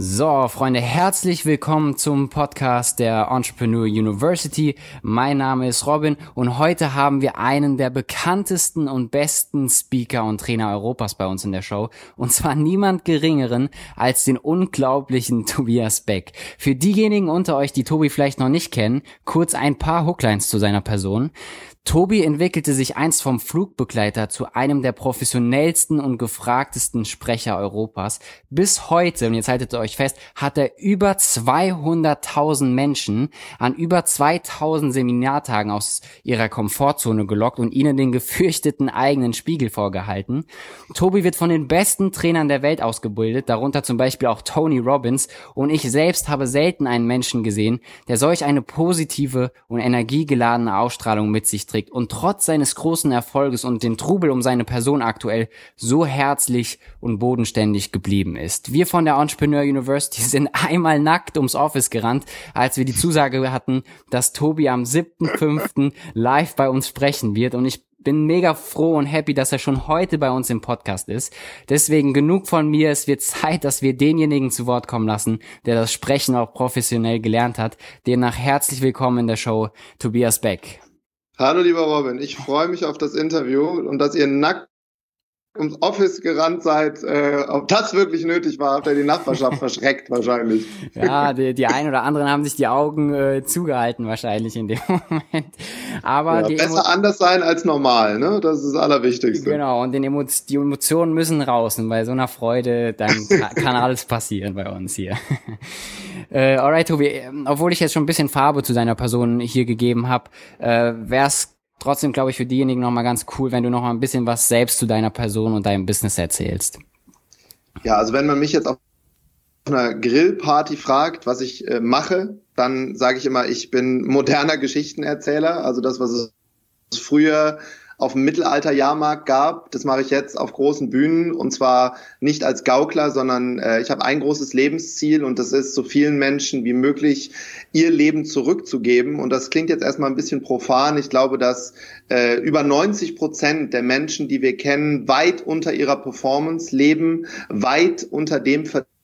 So, Freunde, herzlich willkommen zum Podcast der Entrepreneur University. Mein Name ist Robin und heute haben wir einen der bekanntesten und besten Speaker und Trainer Europas bei uns in der Show. Und zwar niemand geringeren als den unglaublichen Tobias Beck. Für diejenigen unter euch, die Tobi vielleicht noch nicht kennen, kurz ein paar Hooklines zu seiner Person. Tobi entwickelte sich einst vom Flugbegleiter zu einem der professionellsten und gefragtesten Sprecher Europas. Bis heute, und jetzt haltet euch fest, hat er über 200.000 Menschen an über 2000 Seminartagen aus ihrer Komfortzone gelockt und ihnen den gefürchteten eigenen Spiegel vorgehalten. Tobi wird von den besten Trainern der Welt ausgebildet, darunter zum Beispiel auch Tony Robbins, und ich selbst habe selten einen Menschen gesehen, der solch eine positive und energiegeladene Ausstrahlung mit sich trägt trägt und trotz seines großen Erfolges und den Trubel um seine Person aktuell so herzlich und bodenständig geblieben ist. Wir von der Entrepreneur University sind einmal nackt ums Office gerannt, als wir die Zusage hatten, dass Tobi am 7.5. live bei uns sprechen wird und ich bin mega froh und happy, dass er schon heute bei uns im Podcast ist. Deswegen genug von mir. Es wird Zeit, dass wir denjenigen zu Wort kommen lassen, der das Sprechen auch professionell gelernt hat. Demnach herzlich willkommen in der Show, Tobias Beck. Hallo lieber Robin, ich freue mich auf das Interview und dass ihr nackt ums Office gerannt seid, äh, ob das wirklich nötig war, habt ihr die Nachbarschaft verschreckt wahrscheinlich. Ja, die, die einen oder anderen haben sich die Augen äh, zugehalten wahrscheinlich in dem Moment. Aber ja, besser anders sein als normal, ne? Das ist das Allerwichtigste. Genau, und Emo die Emotionen müssen raus und bei so einer Freude, dann kann alles passieren bei uns hier. äh, alright, Tobi, ähm, obwohl ich jetzt schon ein bisschen Farbe zu deiner Person hier gegeben habe, äh, wäre es trotzdem, glaube ich, für diejenigen nochmal ganz cool, wenn du nochmal ein bisschen was selbst zu deiner Person und deinem Business erzählst. Ja, also wenn man mich jetzt auf einer Grillparty fragt, was ich äh, mache, dann sage ich immer, ich bin moderner Geschichtenerzähler. Also das, was es früher auf dem Mittelalter-Jahrmarkt gab. Das mache ich jetzt auf großen Bühnen und zwar nicht als Gaukler, sondern äh, ich habe ein großes Lebensziel und das ist, so vielen Menschen wie möglich ihr Leben zurückzugeben. Und das klingt jetzt erstmal ein bisschen profan. Ich glaube, dass äh, über 90 Prozent der Menschen, die wir kennen, weit unter ihrer Performance leben, weit unter dem verdienen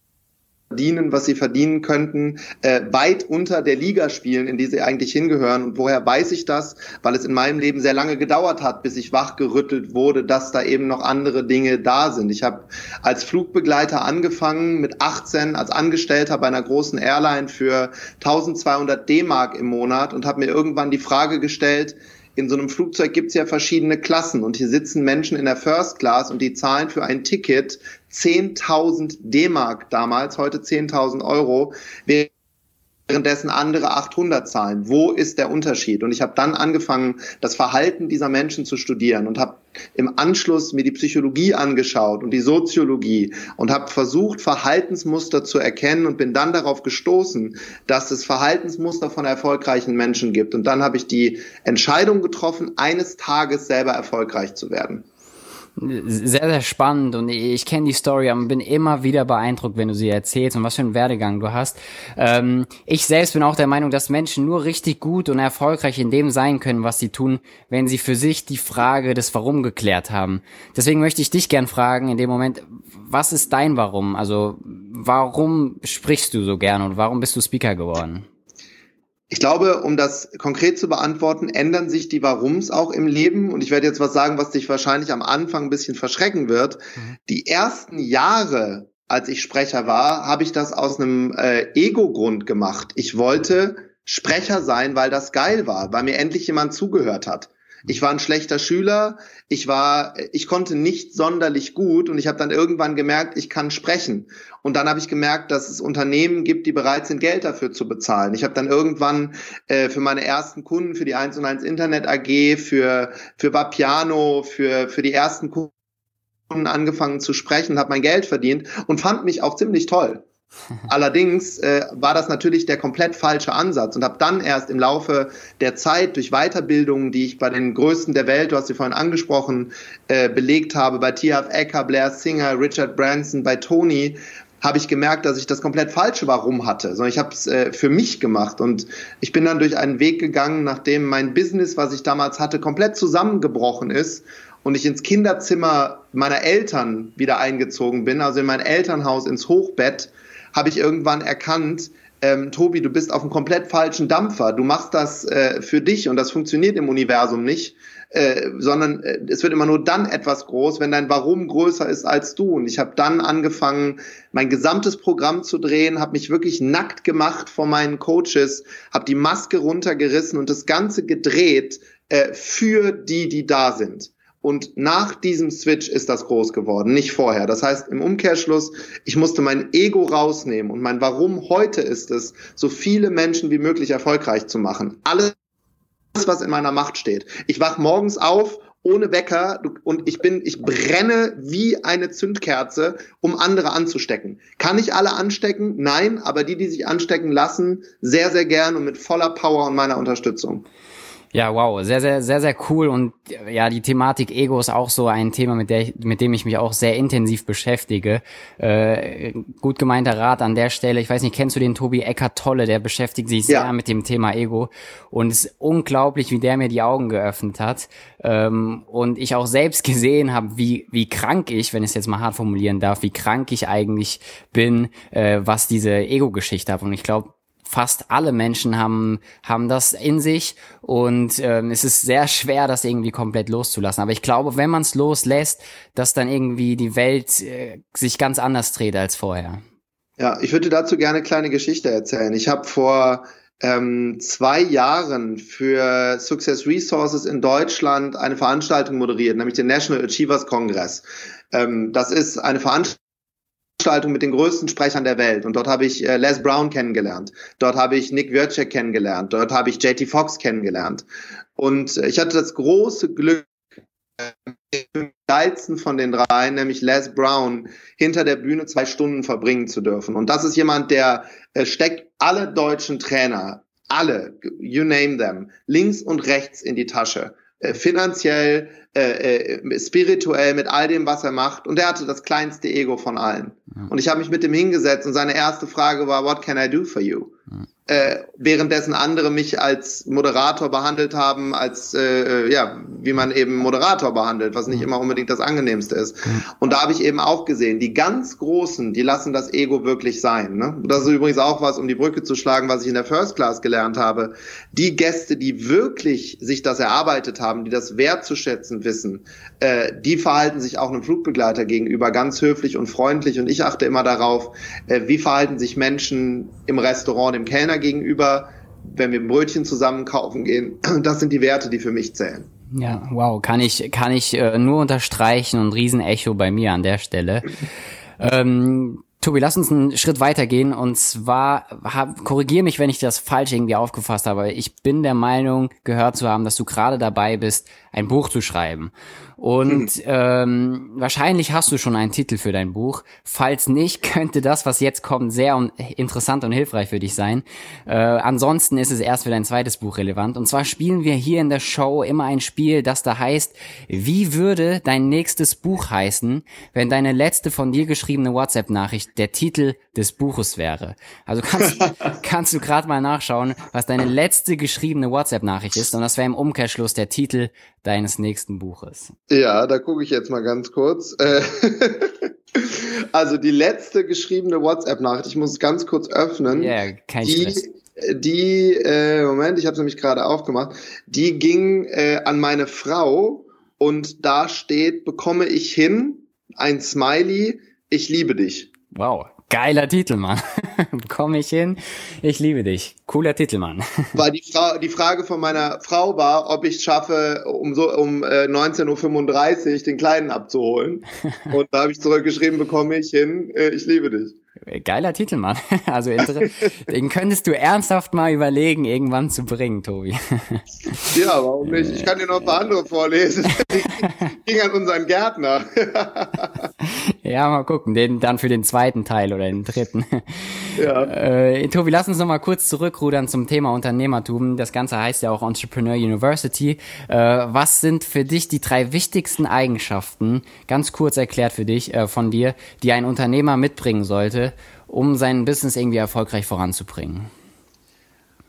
verdienen, was sie verdienen könnten, äh, weit unter der Liga spielen, in die sie eigentlich hingehören. Und woher weiß ich das? Weil es in meinem Leben sehr lange gedauert hat, bis ich wachgerüttelt wurde, dass da eben noch andere Dinge da sind. Ich habe als Flugbegleiter angefangen mit 18 als Angestellter bei einer großen Airline für 1200 D-Mark im Monat und habe mir irgendwann die Frage gestellt, in so einem Flugzeug gibt es ja verschiedene Klassen und hier sitzen Menschen in der First Class und die zahlen für ein Ticket 10.000 D-Mark damals, heute 10.000 Euro, währenddessen andere 800 zahlen. Wo ist der Unterschied? Und ich habe dann angefangen, das Verhalten dieser Menschen zu studieren und habe im Anschluss mir die Psychologie angeschaut und die Soziologie und habe versucht, Verhaltensmuster zu erkennen und bin dann darauf gestoßen, dass es Verhaltensmuster von erfolgreichen Menschen gibt. Und dann habe ich die Entscheidung getroffen, eines Tages selber erfolgreich zu werden sehr, sehr spannend und ich kenne die Story, aber bin immer wieder beeindruckt, wenn du sie erzählst und was für einen Werdegang du hast. Ähm, ich selbst bin auch der Meinung, dass Menschen nur richtig gut und erfolgreich in dem sein können, was sie tun, wenn sie für sich die Frage des Warum geklärt haben. Deswegen möchte ich dich gern fragen in dem Moment, was ist dein Warum? Also warum sprichst du so gern und warum bist du Speaker geworden? Ich glaube, um das konkret zu beantworten, ändern sich die Warums auch im Leben. Und ich werde jetzt was sagen, was dich wahrscheinlich am Anfang ein bisschen verschrecken wird. Mhm. Die ersten Jahre, als ich Sprecher war, habe ich das aus einem äh, Ego-Grund gemacht. Ich wollte Sprecher sein, weil das geil war, weil mir endlich jemand zugehört hat. Ich war ein schlechter Schüler, ich war, ich konnte nicht sonderlich gut und ich habe dann irgendwann gemerkt, ich kann sprechen. Und dann habe ich gemerkt, dass es Unternehmen gibt, die bereit sind, Geld dafür zu bezahlen. Ich habe dann irgendwann äh, für meine ersten Kunden, für die 1 und 1 Internet AG, für, für Vapiano, für, für die ersten Kunden angefangen zu sprechen, habe mein Geld verdient und fand mich auch ziemlich toll. Allerdings äh, war das natürlich der komplett falsche Ansatz und habe dann erst im Laufe der Zeit durch Weiterbildungen, die ich bei den Größten der Welt, du hast sie vorhin angesprochen, äh, belegt habe, bei T.F. Ecker, Blair Singer, Richard Branson, bei Tony, habe ich gemerkt, dass ich das komplett falsche Warum hatte, sondern ich habe es äh, für mich gemacht und ich bin dann durch einen Weg gegangen, nachdem mein Business, was ich damals hatte, komplett zusammengebrochen ist und ich ins Kinderzimmer meiner Eltern wieder eingezogen bin, also in mein Elternhaus ins Hochbett, habe ich irgendwann erkannt, ähm, Tobi, du bist auf einem komplett falschen Dampfer. Du machst das äh, für dich und das funktioniert im Universum nicht, äh, sondern äh, es wird immer nur dann etwas groß, wenn dein Warum größer ist als du. Und ich habe dann angefangen, mein gesamtes Programm zu drehen, habe mich wirklich nackt gemacht vor meinen Coaches, habe die Maske runtergerissen und das Ganze gedreht äh, für die, die da sind. Und nach diesem Switch ist das groß geworden, nicht vorher. Das heißt, im Umkehrschluss, ich musste mein Ego rausnehmen und mein Warum heute ist es, so viele Menschen wie möglich erfolgreich zu machen. Alles, was in meiner Macht steht. Ich wach morgens auf ohne Wecker und ich bin, ich brenne wie eine Zündkerze, um andere anzustecken. Kann ich alle anstecken? Nein, aber die, die sich anstecken lassen, sehr, sehr gern und mit voller Power und meiner Unterstützung. Ja, wow, sehr, sehr, sehr, sehr cool. Und ja, die Thematik Ego ist auch so ein Thema, mit, der mit dem ich mich auch sehr intensiv beschäftige. Äh, gut gemeinter Rat an der Stelle. Ich weiß nicht, kennst du den Tobi Eckert Tolle? Der beschäftigt sich sehr ja. mit dem Thema Ego. Und es ist unglaublich, wie der mir die Augen geöffnet hat. Ähm, und ich auch selbst gesehen habe, wie, wie krank ich, wenn ich es jetzt mal hart formulieren darf, wie krank ich eigentlich bin, äh, was diese Ego-Geschichte hat. Und ich glaube, fast alle Menschen haben, haben das in sich und ähm, es ist sehr schwer, das irgendwie komplett loszulassen. Aber ich glaube, wenn man es loslässt, dass dann irgendwie die Welt äh, sich ganz anders dreht als vorher. Ja, ich würde dazu gerne eine kleine Geschichte erzählen. Ich habe vor ähm, zwei Jahren für Success Resources in Deutschland eine Veranstaltung moderiert, nämlich den National Achievers Congress. Ähm, das ist eine Veranstaltung, Veranstaltung mit den größten Sprechern der Welt. Und dort habe ich äh, Les Brown kennengelernt. Dort habe ich Nick Wierczek kennengelernt. Dort habe ich JT Fox kennengelernt. Und äh, ich hatte das große Glück, den geilsten von den drei, nämlich Les Brown, hinter der Bühne zwei Stunden verbringen zu dürfen. Und das ist jemand, der äh, steckt alle deutschen Trainer, alle, you name them, links und rechts in die Tasche. Äh, finanziell, äh, äh, spirituell, mit all dem, was er macht. Und er hatte das kleinste Ego von allen. Ja. Und ich habe mich mit ihm hingesetzt und seine erste Frage war, what can I do for you? Ja äh, währenddessen andere mich als Moderator behandelt haben, als äh, ja, wie man eben Moderator behandelt, was nicht immer unbedingt das angenehmste ist. Und da habe ich eben auch gesehen, die ganz Großen, die lassen das Ego wirklich sein. Ne? Das ist übrigens auch was, um die Brücke zu schlagen, was ich in der First Class gelernt habe. Die Gäste, die wirklich sich das erarbeitet haben, die das wertzuschätzen wissen, äh, die verhalten sich auch einem Flugbegleiter gegenüber ganz höflich und freundlich. Und ich achte immer darauf, äh, wie verhalten sich Menschen im Restaurant, im Kellner Kellner gegenüber, wenn wir ein Brötchen zusammen kaufen gehen. Das sind die Werte, die für mich zählen. Ja, wow, kann ich, kann ich äh, nur unterstreichen und Riesenecho bei mir an der Stelle. ähm, Tobi, lass uns einen Schritt weitergehen und zwar hab, korrigier mich, wenn ich das falsch irgendwie aufgefasst habe. Ich bin der Meinung, gehört zu haben, dass du gerade dabei bist, ein Buch zu schreiben. Und ähm, wahrscheinlich hast du schon einen Titel für dein Buch. Falls nicht, könnte das, was jetzt kommt, sehr interessant und hilfreich für dich sein. Äh, ansonsten ist es erst für dein zweites Buch relevant. Und zwar spielen wir hier in der Show immer ein Spiel, das da heißt, wie würde dein nächstes Buch heißen, wenn deine letzte von dir geschriebene WhatsApp-Nachricht der Titel des Buches wäre. Also kannst, kannst du gerade mal nachschauen, was deine letzte geschriebene WhatsApp-Nachricht ist. Und das wäre im Umkehrschluss der Titel deines nächsten Buches. Ja, da gucke ich jetzt mal ganz kurz. Äh, also die letzte geschriebene WhatsApp-Nachricht, ich muss es ganz kurz öffnen. Ja, yeah, kein die, Stress. Die, äh, Moment, ich habe es nämlich gerade aufgemacht. Die ging äh, an meine Frau und da steht, bekomme ich hin, ein Smiley, ich liebe dich. Wow. Geiler Titel, Mann. Komm ich hin? Ich liebe dich. Cooler Titel, Mann. Weil die, Frau, die Frage von meiner Frau war, ob ich es schaffe, um so um äh, 19.35 Uhr den Kleinen abzuholen. Und da habe ich zurückgeschrieben, bekomme ich hin, äh, ich liebe dich. Geiler Titel, Mann. Also den könntest du ernsthaft mal überlegen, irgendwann zu bringen, Tobi. Ja, warum nicht? Ich kann dir noch ein paar andere vorlesen. ging an unseren Gärtner. Ja, mal gucken. Den dann für den zweiten Teil oder den dritten. Ja. Äh, Tobi, lass uns noch mal kurz zurückrudern zum Thema Unternehmertum. Das Ganze heißt ja auch Entrepreneur University. Äh, was sind für dich die drei wichtigsten Eigenschaften, ganz kurz erklärt für dich, äh, von dir, die ein Unternehmer mitbringen sollte, um sein Business irgendwie erfolgreich voranzubringen?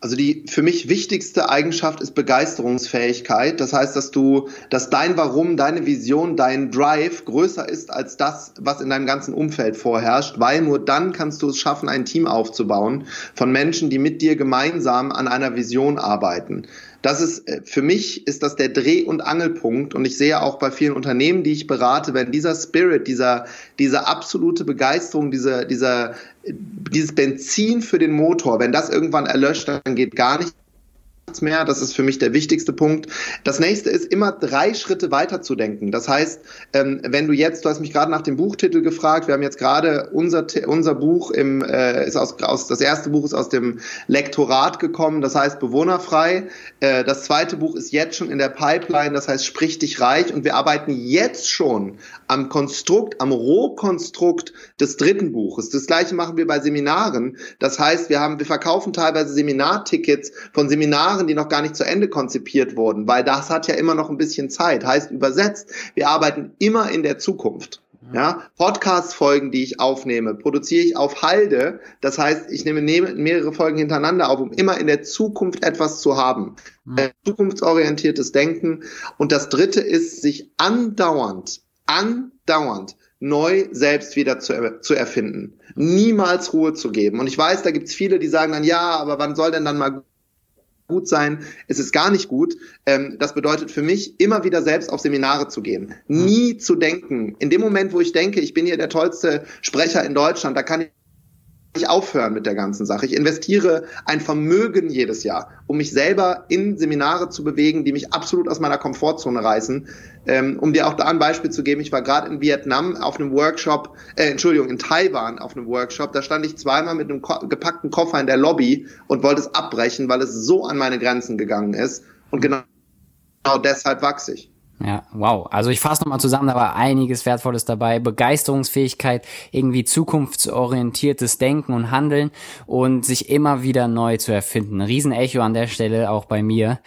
Also die für mich wichtigste Eigenschaft ist Begeisterungsfähigkeit. Das heißt, dass du, dass dein Warum, deine Vision, dein Drive größer ist als das, was in deinem ganzen Umfeld vorherrscht, weil nur dann kannst du es schaffen, ein Team aufzubauen von Menschen, die mit dir gemeinsam an einer Vision arbeiten das ist äh, für mich ist das der Dreh- und Angelpunkt. Und ich sehe auch bei vielen Unternehmen, die ich berate, wenn dieser Spirit, dieser diese absolute Begeisterung, dieser dieser dieses Benzin für den Motor, wenn das irgendwann erlöscht, dann geht gar nichts mehr. Das ist für mich der wichtigste Punkt. Das nächste ist immer drei Schritte weiter zu denken. Das heißt, ähm, wenn du jetzt, du hast mich gerade nach dem Buchtitel gefragt, wir haben jetzt gerade unser, unser Buch im, äh, ist aus, aus, das erste Buch ist aus dem Lektorat gekommen, das heißt bewohnerfrei. Äh, das zweite Buch ist jetzt schon in der Pipeline, das heißt sprich dich reich und wir arbeiten jetzt schon am Konstrukt, am Rohkonstrukt des dritten Buches. Das gleiche machen wir bei Seminaren. Das heißt, wir haben, wir verkaufen teilweise Seminartickets von Seminaren, die noch gar nicht zu Ende konzipiert wurden, weil das hat ja immer noch ein bisschen Zeit. Heißt übersetzt, wir arbeiten immer in der Zukunft. Ja, Podcast-Folgen, die ich aufnehme, produziere ich auf Halde. Das heißt, ich nehme mehrere Folgen hintereinander auf, um immer in der Zukunft etwas zu haben. Mhm. Zukunftsorientiertes Denken. Und das dritte ist, sich andauernd andauernd neu selbst wieder zu, zu erfinden. Niemals Ruhe zu geben. Und ich weiß, da gibt's viele, die sagen dann, ja, aber wann soll denn dann mal gut sein? Es ist gar nicht gut. Ähm, das bedeutet für mich, immer wieder selbst auf Seminare zu gehen. Nie zu denken. In dem Moment, wo ich denke, ich bin hier der tollste Sprecher in Deutschland, da kann ich nicht aufhören mit der ganzen Sache. Ich investiere ein Vermögen jedes Jahr, um mich selber in Seminare zu bewegen, die mich absolut aus meiner Komfortzone reißen. Ähm, um dir auch da ein Beispiel zu geben, ich war gerade in Vietnam auf einem Workshop, äh, Entschuldigung, in Taiwan auf einem Workshop, da stand ich zweimal mit einem ko gepackten Koffer in der Lobby und wollte es abbrechen, weil es so an meine Grenzen gegangen ist. Und genau, genau deshalb wachse ich. Ja, wow. Also ich fasse nochmal zusammen, da war einiges Wertvolles dabei. Begeisterungsfähigkeit, irgendwie zukunftsorientiertes Denken und Handeln und sich immer wieder neu zu erfinden. Riesenecho an der Stelle auch bei mir.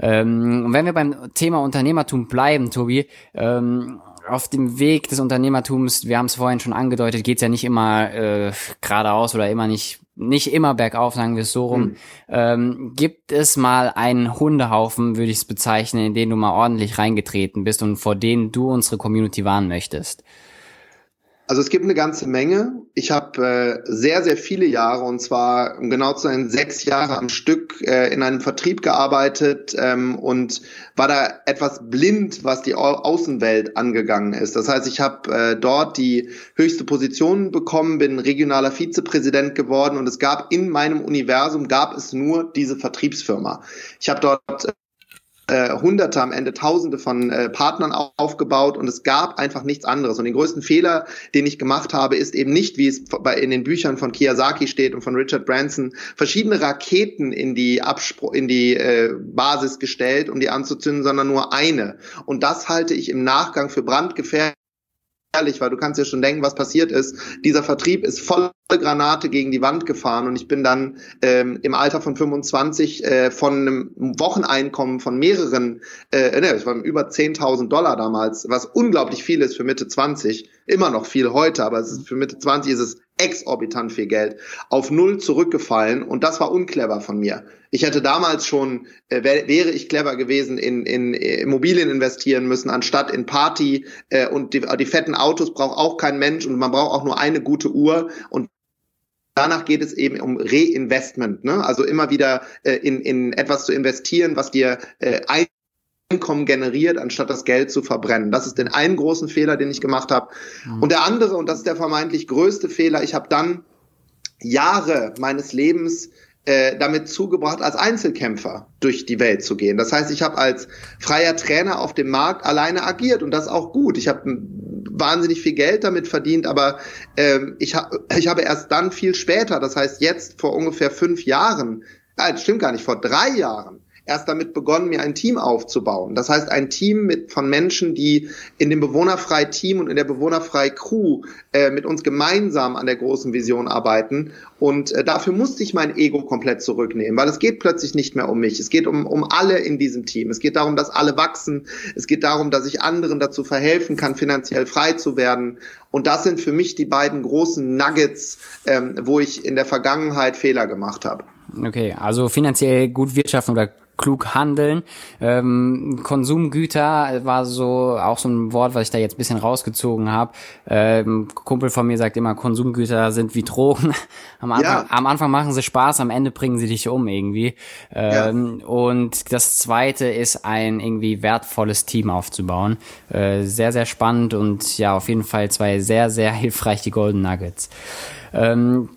Ähm, wenn wir beim Thema Unternehmertum bleiben, Tobi, ähm, auf dem Weg des Unternehmertums, wir haben es vorhin schon angedeutet, geht's ja nicht immer äh, geradeaus oder immer nicht nicht immer bergauf, sagen wir es so rum. Mhm. Ähm, gibt es mal einen Hundehaufen, würde ich es bezeichnen, in den du mal ordentlich reingetreten bist und vor denen du unsere Community warnen möchtest? Also es gibt eine ganze Menge. Ich habe äh, sehr, sehr viele Jahre, und zwar um genau zu sein, sechs Jahre am Stück äh, in einem Vertrieb gearbeitet ähm, und war da etwas blind, was die Au Außenwelt angegangen ist. Das heißt, ich habe äh, dort die höchste Position bekommen, bin regionaler Vizepräsident geworden und es gab in meinem Universum, gab es nur diese Vertriebsfirma. Ich habe dort äh, Hunderte, am Ende Tausende von äh, Partnern aufgebaut und es gab einfach nichts anderes. Und den größten Fehler, den ich gemacht habe, ist eben nicht, wie es bei, in den Büchern von Kiyosaki steht und von Richard Branson, verschiedene Raketen in die Abspr in die äh, Basis gestellt, um die anzuzünden, sondern nur eine. Und das halte ich im Nachgang für brandgefährlich ehrlich, weil du kannst ja schon denken, was passiert ist. Dieser Vertrieb ist volle Granate gegen die Wand gefahren und ich bin dann ähm, im Alter von 25 äh, von einem Wocheneinkommen von mehreren, äh, ne, es waren über 10.000 Dollar damals, was unglaublich viel ist für Mitte 20, immer noch viel heute, aber für Mitte 20 ist es exorbitant viel Geld, auf null zurückgefallen und das war unclever von mir. Ich hätte damals schon, äh, wär, wäre ich clever gewesen, in, in Immobilien investieren müssen, anstatt in Party äh, und die, die fetten Autos braucht auch kein Mensch und man braucht auch nur eine gute Uhr und Danach geht es eben um Reinvestment, ne? also immer wieder äh, in, in etwas zu investieren, was dir äh, Einkommen generiert, anstatt das Geld zu verbrennen. Das ist den einen großen Fehler, den ich gemacht habe. Mhm. Und der andere, und das ist der vermeintlich größte Fehler, ich habe dann Jahre meines Lebens äh, damit zugebracht, als Einzelkämpfer durch die Welt zu gehen. Das heißt, ich habe als freier Trainer auf dem Markt alleine agiert und das auch gut. Ich habe wahnsinnig viel Geld damit verdient, aber ähm, ich, ha ich habe erst dann viel später, das heißt jetzt vor ungefähr fünf Jahren, nein, stimmt gar nicht, vor drei Jahren, erst damit begonnen, mir ein Team aufzubauen. Das heißt, ein Team mit, von Menschen, die in dem Bewohnerfrei-Team und in der Bewohnerfrei-Crew äh, mit uns gemeinsam an der großen Vision arbeiten. Und äh, dafür musste ich mein Ego komplett zurücknehmen, weil es geht plötzlich nicht mehr um mich. Es geht um, um alle in diesem Team. Es geht darum, dass alle wachsen. Es geht darum, dass ich anderen dazu verhelfen kann, finanziell frei zu werden. Und das sind für mich die beiden großen Nuggets, ähm, wo ich in der Vergangenheit Fehler gemacht habe. Okay, also finanziell gut wirtschaften oder klug handeln. Ähm, Konsumgüter war so auch so ein Wort, was ich da jetzt bisschen rausgezogen habe. Ähm, Kumpel von mir sagt immer, Konsumgüter sind wie Drogen. Am Anfang, ja. am Anfang machen sie Spaß, am Ende bringen sie dich um irgendwie. Ähm, ja. Und das Zweite ist ein irgendwie wertvolles Team aufzubauen. Äh, sehr, sehr spannend und ja, auf jeden Fall zwei sehr, sehr hilfreich die Golden Nuggets. Ähm,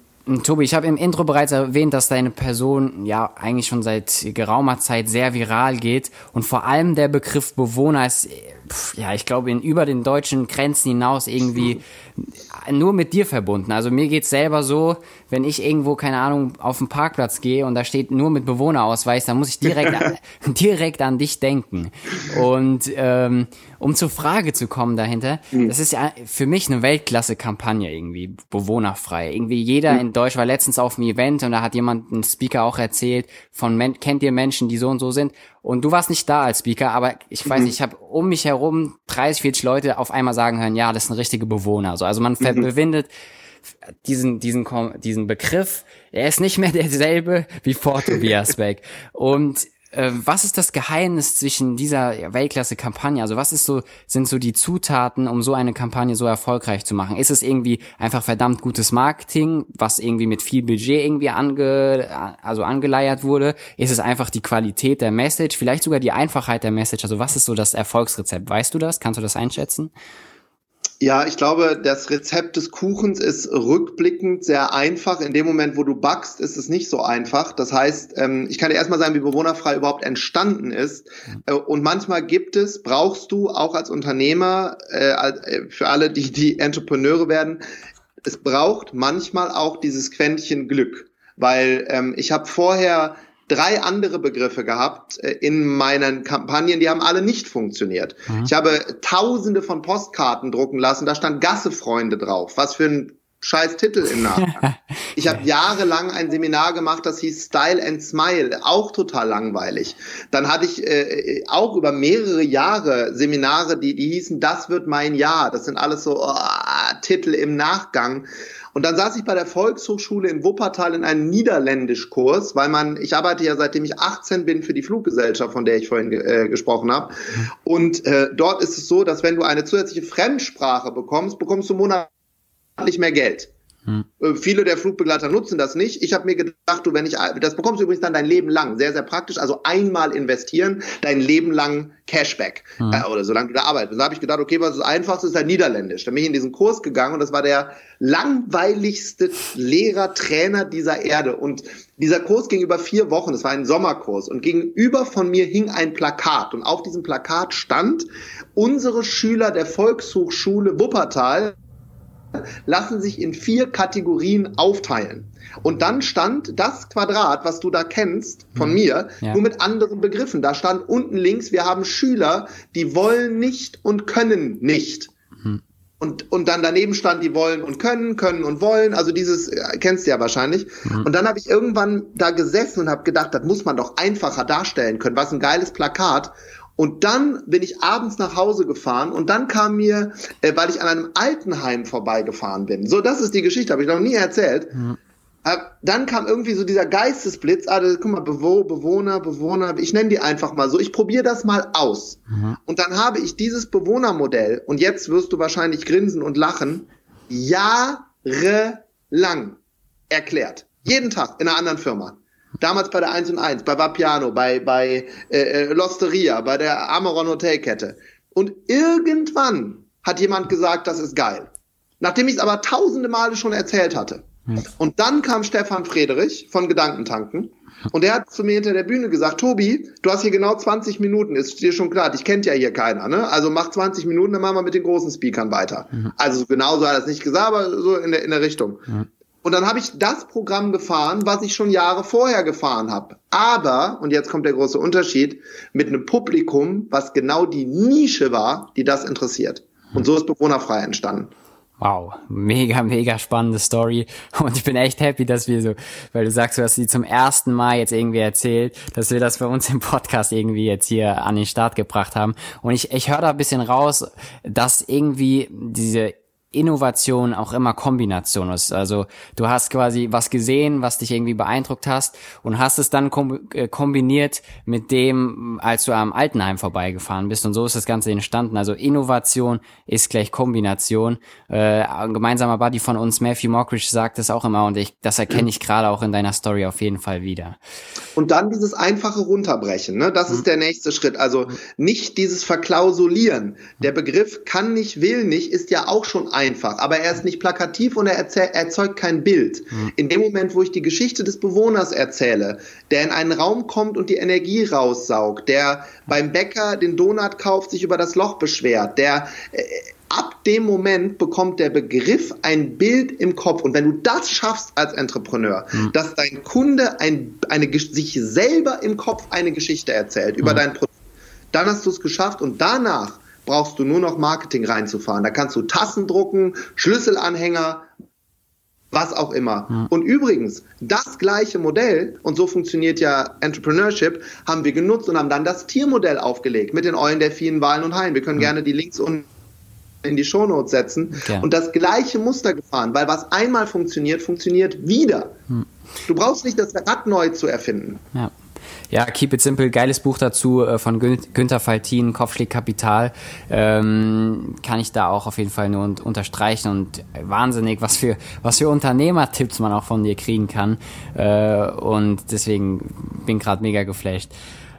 Tobi, ich habe im Intro bereits erwähnt, dass deine Person ja eigentlich schon seit geraumer Zeit sehr viral geht. Und vor allem der Begriff Bewohner ist, ja, ich glaube, in über den deutschen Grenzen hinaus irgendwie nur mit dir verbunden. Also mir geht's selber so, wenn ich irgendwo, keine Ahnung, auf den Parkplatz gehe und da steht nur mit Bewohnerausweis, dann muss ich direkt, an, direkt an dich denken. Und ähm, um zur Frage zu kommen dahinter, mhm. das ist ja für mich eine Weltklasse-Kampagne irgendwie, bewohnerfrei. Irgendwie jeder mhm. in Deutsch war letztens auf einem Event und da hat jemand, ein Speaker auch erzählt, von kennt ihr Menschen, die so und so sind. Und du warst nicht da als Speaker, aber ich weiß nicht, ich habe um mich herum 30, 40 Leute auf einmal sagen hören, ja, das sind richtige Bewohner. Also, also man mhm. verwendet diesen, diesen, diesen Begriff, er ist nicht mehr derselbe wie vor Tobias Beck. Und äh, was ist das Geheimnis zwischen dieser Weltklasse-Kampagne? Also was ist so, sind so die Zutaten, um so eine Kampagne so erfolgreich zu machen? Ist es irgendwie einfach verdammt gutes Marketing, was irgendwie mit viel Budget irgendwie ange, also angeleiert wurde? Ist es einfach die Qualität der Message? Vielleicht sogar die Einfachheit der Message? Also was ist so das Erfolgsrezept? Weißt du das? Kannst du das einschätzen? Ja, ich glaube, das Rezept des Kuchens ist rückblickend sehr einfach. In dem Moment, wo du backst, ist es nicht so einfach. Das heißt, ähm, ich kann dir erstmal sagen, wie bewohnerfrei überhaupt entstanden ist. Äh, und manchmal gibt es, brauchst du auch als Unternehmer, äh, äh, für alle, die, die Entrepreneure werden, es braucht manchmal auch dieses Quäntchen Glück. Weil ähm, ich habe vorher drei andere Begriffe gehabt äh, in meinen Kampagnen, die haben alle nicht funktioniert. Mhm. Ich habe tausende von Postkarten drucken lassen, da stand Gassefreunde drauf. Was für ein scheiß Titel im Namen. Ich habe jahrelang ein Seminar gemacht, das hieß Style and Smile, auch total langweilig. Dann hatte ich äh, auch über mehrere Jahre Seminare, die, die hießen Das wird mein Jahr. Das sind alles so oh, Titel im Nachgang. Und dann saß ich bei der Volkshochschule in Wuppertal in einem Niederländischkurs, weil man, ich arbeite ja seitdem ich 18 bin für die Fluggesellschaft, von der ich vorhin äh, gesprochen habe. Und äh, dort ist es so, dass wenn du eine zusätzliche Fremdsprache bekommst, bekommst du monatlich mehr Geld. Hm. Äh, viele der Flugbegleiter nutzen das nicht. Ich habe mir gedacht, du, wenn ich, das bekommst du übrigens dann dein Leben lang, sehr, sehr praktisch. Also einmal investieren, dein Leben lang Cashback hm. äh, oder solange du da arbeitest. Da habe ich gedacht, okay, was ist das Einfachste, ist halt Niederländisch. Dann bin ich in diesen Kurs gegangen und das war der langweiligste Lehrer, Trainer dieser Erde. Und dieser Kurs ging über vier Wochen. Es war ein Sommerkurs und gegenüber von mir hing ein Plakat und auf diesem Plakat stand unsere Schüler der Volkshochschule Wuppertal lassen sich in vier Kategorien aufteilen. Und dann stand das Quadrat, was du da kennst von mhm. mir, ja. nur mit anderen Begriffen. Da stand unten links, wir haben Schüler, die wollen nicht und können nicht. Mhm. Und, und dann daneben stand, die wollen und können, können und wollen. Also dieses äh, kennst du ja wahrscheinlich. Mhm. Und dann habe ich irgendwann da gesessen und habe gedacht, das muss man doch einfacher darstellen können. Was ein geiles Plakat. Und dann bin ich abends nach Hause gefahren und dann kam mir, äh, weil ich an einem Altenheim vorbeigefahren bin. So, das ist die Geschichte, habe ich noch nie erzählt. Mhm. Äh, dann kam irgendwie so dieser Geistesblitz, ah, guck mal, Bewo Bewohner, Bewohner, ich nenne die einfach mal so, ich probiere das mal aus. Mhm. Und dann habe ich dieses Bewohnermodell, und jetzt wirst du wahrscheinlich grinsen und lachen, jahrelang erklärt. Jeden Tag in einer anderen Firma. Damals bei der 1 und 1, bei Vapiano, bei, bei äh, äh, Losteria, bei der Amaron Hotelkette. Und irgendwann hat jemand gesagt, das ist geil. Nachdem ich es aber tausende Male schon erzählt hatte. Hm. Und dann kam Stefan Friedrich von Gedankentanken und der hat zu mir hinter der Bühne gesagt, Tobi, du hast hier genau 20 Minuten, ist dir schon klar, dich kennt ja hier keiner, ne? Also mach 20 Minuten, dann machen wir mit den großen Speakern weiter. Mhm. Also genauso hat er es nicht gesagt, aber so in der, in der Richtung. Mhm. Und dann habe ich das Programm gefahren, was ich schon Jahre vorher gefahren habe. Aber, und jetzt kommt der große Unterschied, mit einem Publikum, was genau die Nische war, die das interessiert. Und so ist bewohnerfrei entstanden. Wow, mega, mega spannende Story. Und ich bin echt happy, dass wir so, weil du sagst, du hast sie zum ersten Mal jetzt irgendwie erzählt, dass wir das bei uns im Podcast irgendwie jetzt hier an den Start gebracht haben. Und ich, ich höre da ein bisschen raus, dass irgendwie diese Innovation auch immer Kombination ist. Also du hast quasi was gesehen, was dich irgendwie beeindruckt hast und hast es dann äh, kombiniert mit dem, als du am Altenheim vorbeigefahren bist und so ist das Ganze entstanden. Also Innovation ist gleich Kombination. Äh, ein gemeinsamer Buddy von uns, Matthew Mockridge, sagt das auch immer und ich, das erkenne ich gerade auch in deiner Story auf jeden Fall wieder. Und dann dieses einfache Runterbrechen, ne? das ist mhm. der nächste Schritt. Also nicht dieses Verklausulieren. Der Begriff kann nicht, will nicht, ist ja auch schon einfach, aber er ist nicht plakativ und er erzeugt kein Bild. Mhm. In dem Moment, wo ich die Geschichte des Bewohners erzähle, der in einen Raum kommt und die Energie raussaugt, der beim Bäcker den Donut kauft, sich über das Loch beschwert, der äh, ab dem Moment bekommt der Begriff ein Bild im Kopf. Und wenn du das schaffst als Entrepreneur, mhm. dass dein Kunde ein, eine, sich selber im Kopf eine Geschichte erzählt über mhm. dein Produkt, dann hast du es geschafft und danach brauchst du nur noch Marketing reinzufahren. Da kannst du Tassen drucken, Schlüsselanhänger, was auch immer. Hm. Und übrigens, das gleiche Modell, und so funktioniert ja Entrepreneurship, haben wir genutzt und haben dann das Tiermodell aufgelegt mit den Eulen, Delfinen, Walen und Haien. Wir können hm. gerne die Links unten in die Shownotes setzen okay. und das gleiche Muster gefahren, weil was einmal funktioniert, funktioniert wieder. Hm. Du brauchst nicht das Rad neu zu erfinden. Ja. Ja, Keep It Simple, geiles Buch dazu äh, von Gün Günther Faltin, Kopfschläg Kapital. Ähm, kann ich da auch auf jeden Fall nur un unterstreichen und wahnsinnig, was für, was für Unternehmertipps man auch von dir kriegen kann. Äh, und deswegen bin gerade mega geflasht.